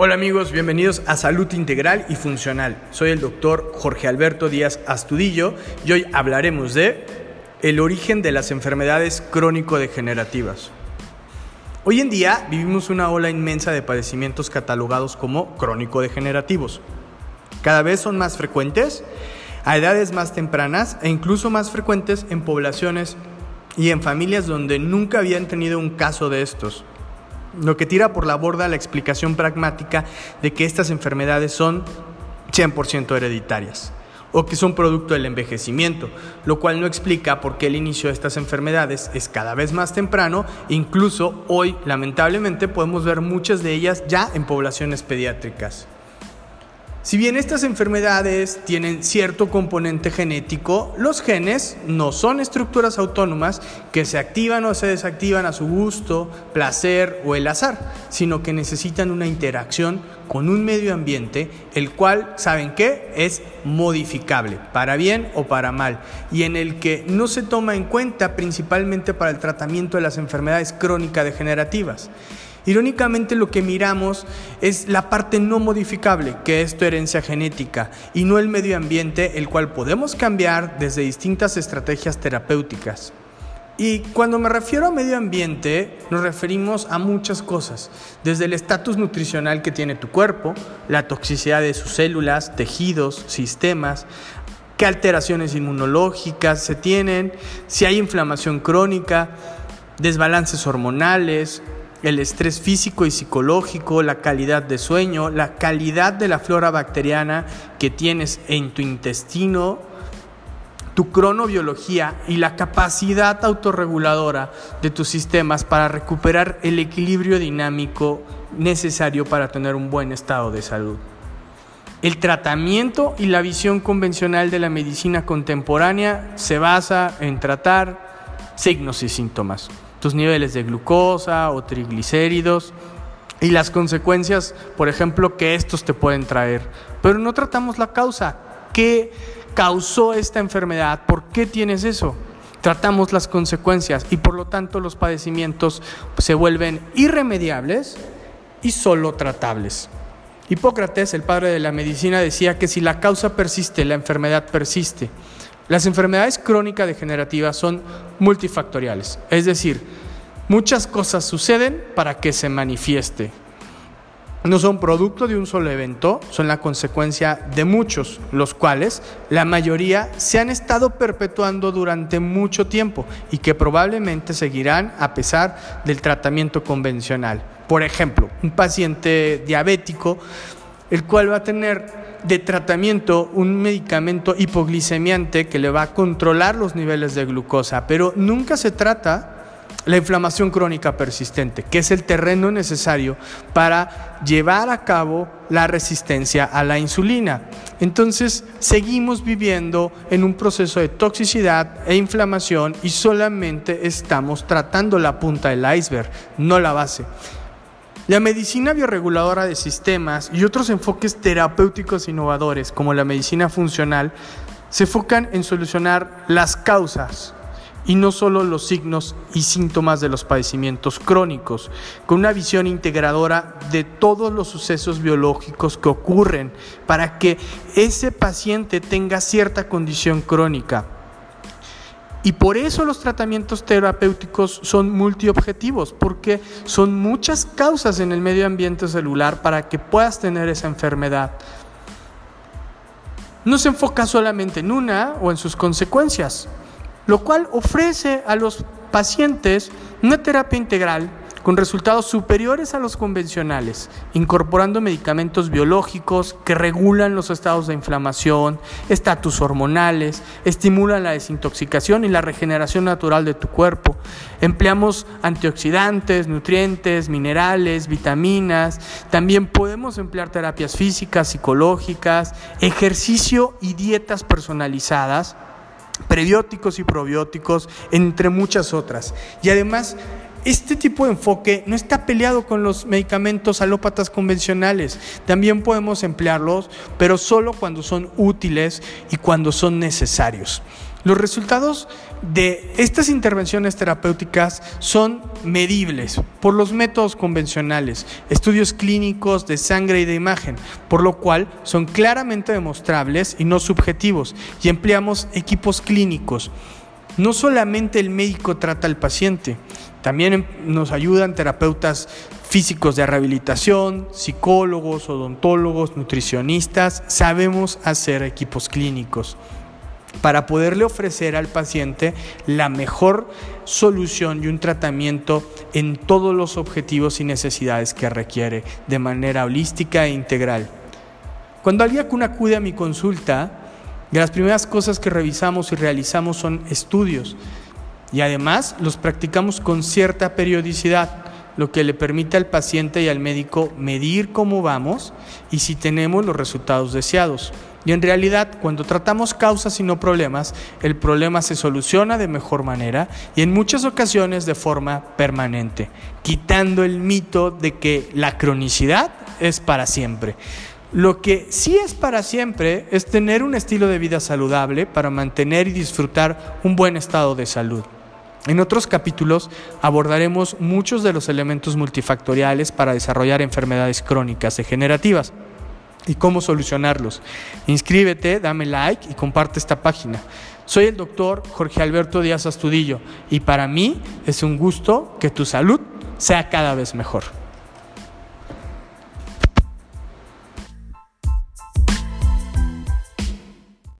Hola amigos, bienvenidos a Salud Integral y Funcional. Soy el doctor Jorge Alberto Díaz Astudillo y hoy hablaremos de el origen de las enfermedades crónico-degenerativas. Hoy en día vivimos una ola inmensa de padecimientos catalogados como crónico-degenerativos. Cada vez son más frecuentes a edades más tempranas e incluso más frecuentes en poblaciones y en familias donde nunca habían tenido un caso de estos lo que tira por la borda la explicación pragmática de que estas enfermedades son 100% hereditarias o que son producto del envejecimiento, lo cual no explica por qué el inicio de estas enfermedades es cada vez más temprano, incluso hoy lamentablemente podemos ver muchas de ellas ya en poblaciones pediátricas. Si bien estas enfermedades tienen cierto componente genético, los genes no son estructuras autónomas que se activan o se desactivan a su gusto, placer o el azar, sino que necesitan una interacción con un medio ambiente, el cual, ¿saben qué? Es modificable, para bien o para mal, y en el que no se toma en cuenta principalmente para el tratamiento de las enfermedades crónicas degenerativas. Irónicamente lo que miramos es la parte no modificable, que es tu herencia genética, y no el medio ambiente, el cual podemos cambiar desde distintas estrategias terapéuticas. Y cuando me refiero a medio ambiente, nos referimos a muchas cosas, desde el estatus nutricional que tiene tu cuerpo, la toxicidad de sus células, tejidos, sistemas, qué alteraciones inmunológicas se tienen, si hay inflamación crónica, desbalances hormonales, el estrés físico y psicológico, la calidad de sueño, la calidad de la flora bacteriana que tienes en tu intestino, tu cronobiología y la capacidad autorreguladora de tus sistemas para recuperar el equilibrio dinámico necesario para tener un buen estado de salud. El tratamiento y la visión convencional de la medicina contemporánea se basa en tratar signos y síntomas tus niveles de glucosa o triglicéridos y las consecuencias, por ejemplo, que estos te pueden traer. Pero no tratamos la causa. ¿Qué causó esta enfermedad? ¿Por qué tienes eso? Tratamos las consecuencias y por lo tanto los padecimientos se vuelven irremediables y solo tratables. Hipócrates, el padre de la medicina, decía que si la causa persiste, la enfermedad persiste. Las enfermedades crónicas degenerativas son multifactoriales, es decir, muchas cosas suceden para que se manifieste. No son producto de un solo evento, son la consecuencia de muchos, los cuales la mayoría se han estado perpetuando durante mucho tiempo y que probablemente seguirán a pesar del tratamiento convencional. Por ejemplo, un paciente diabético, el cual va a tener de tratamiento un medicamento hipoglicemiante que le va a controlar los niveles de glucosa, pero nunca se trata la inflamación crónica persistente, que es el terreno necesario para llevar a cabo la resistencia a la insulina. Entonces, seguimos viviendo en un proceso de toxicidad e inflamación y solamente estamos tratando la punta del iceberg, no la base. La medicina bioreguladora de sistemas y otros enfoques terapéuticos innovadores, como la medicina funcional, se enfocan en solucionar las causas y no solo los signos y síntomas de los padecimientos crónicos, con una visión integradora de todos los sucesos biológicos que ocurren para que ese paciente tenga cierta condición crónica y por eso los tratamientos terapéuticos son multiobjetivos, porque son muchas causas en el medio ambiente celular para que puedas tener esa enfermedad. No se enfoca solamente en una o en sus consecuencias, lo cual ofrece a los pacientes una terapia integral con resultados superiores a los convencionales, incorporando medicamentos biológicos que regulan los estados de inflamación, estatus hormonales, estimulan la desintoxicación y la regeneración natural de tu cuerpo. Empleamos antioxidantes, nutrientes, minerales, vitaminas. También podemos emplear terapias físicas, psicológicas, ejercicio y dietas personalizadas prebióticos y probióticos, entre muchas otras. Y además este tipo de enfoque no está peleado con los medicamentos alópatas convencionales. También podemos emplearlos, pero solo cuando son útiles y cuando son necesarios. Los resultados de estas intervenciones terapéuticas son medibles por los métodos convencionales, estudios clínicos de sangre y de imagen, por lo cual son claramente demostrables y no subjetivos, y empleamos equipos clínicos. No solamente el médico trata al paciente, también nos ayudan terapeutas físicos de rehabilitación, psicólogos, odontólogos, nutricionistas, sabemos hacer equipos clínicos. Para poderle ofrecer al paciente la mejor solución y un tratamiento en todos los objetivos y necesidades que requiere de manera holística e integral. Cuando alguien acude a mi consulta, las primeras cosas que revisamos y realizamos son estudios y además los practicamos con cierta periodicidad, lo que le permite al paciente y al médico medir cómo vamos y si tenemos los resultados deseados. Y en realidad, cuando tratamos causas y no problemas, el problema se soluciona de mejor manera y en muchas ocasiones de forma permanente, quitando el mito de que la cronicidad es para siempre. Lo que sí es para siempre es tener un estilo de vida saludable para mantener y disfrutar un buen estado de salud. En otros capítulos abordaremos muchos de los elementos multifactoriales para desarrollar enfermedades crónicas degenerativas y cómo solucionarlos. Inscríbete, dame like y comparte esta página. Soy el doctor Jorge Alberto Díaz Astudillo y para mí es un gusto que tu salud sea cada vez mejor.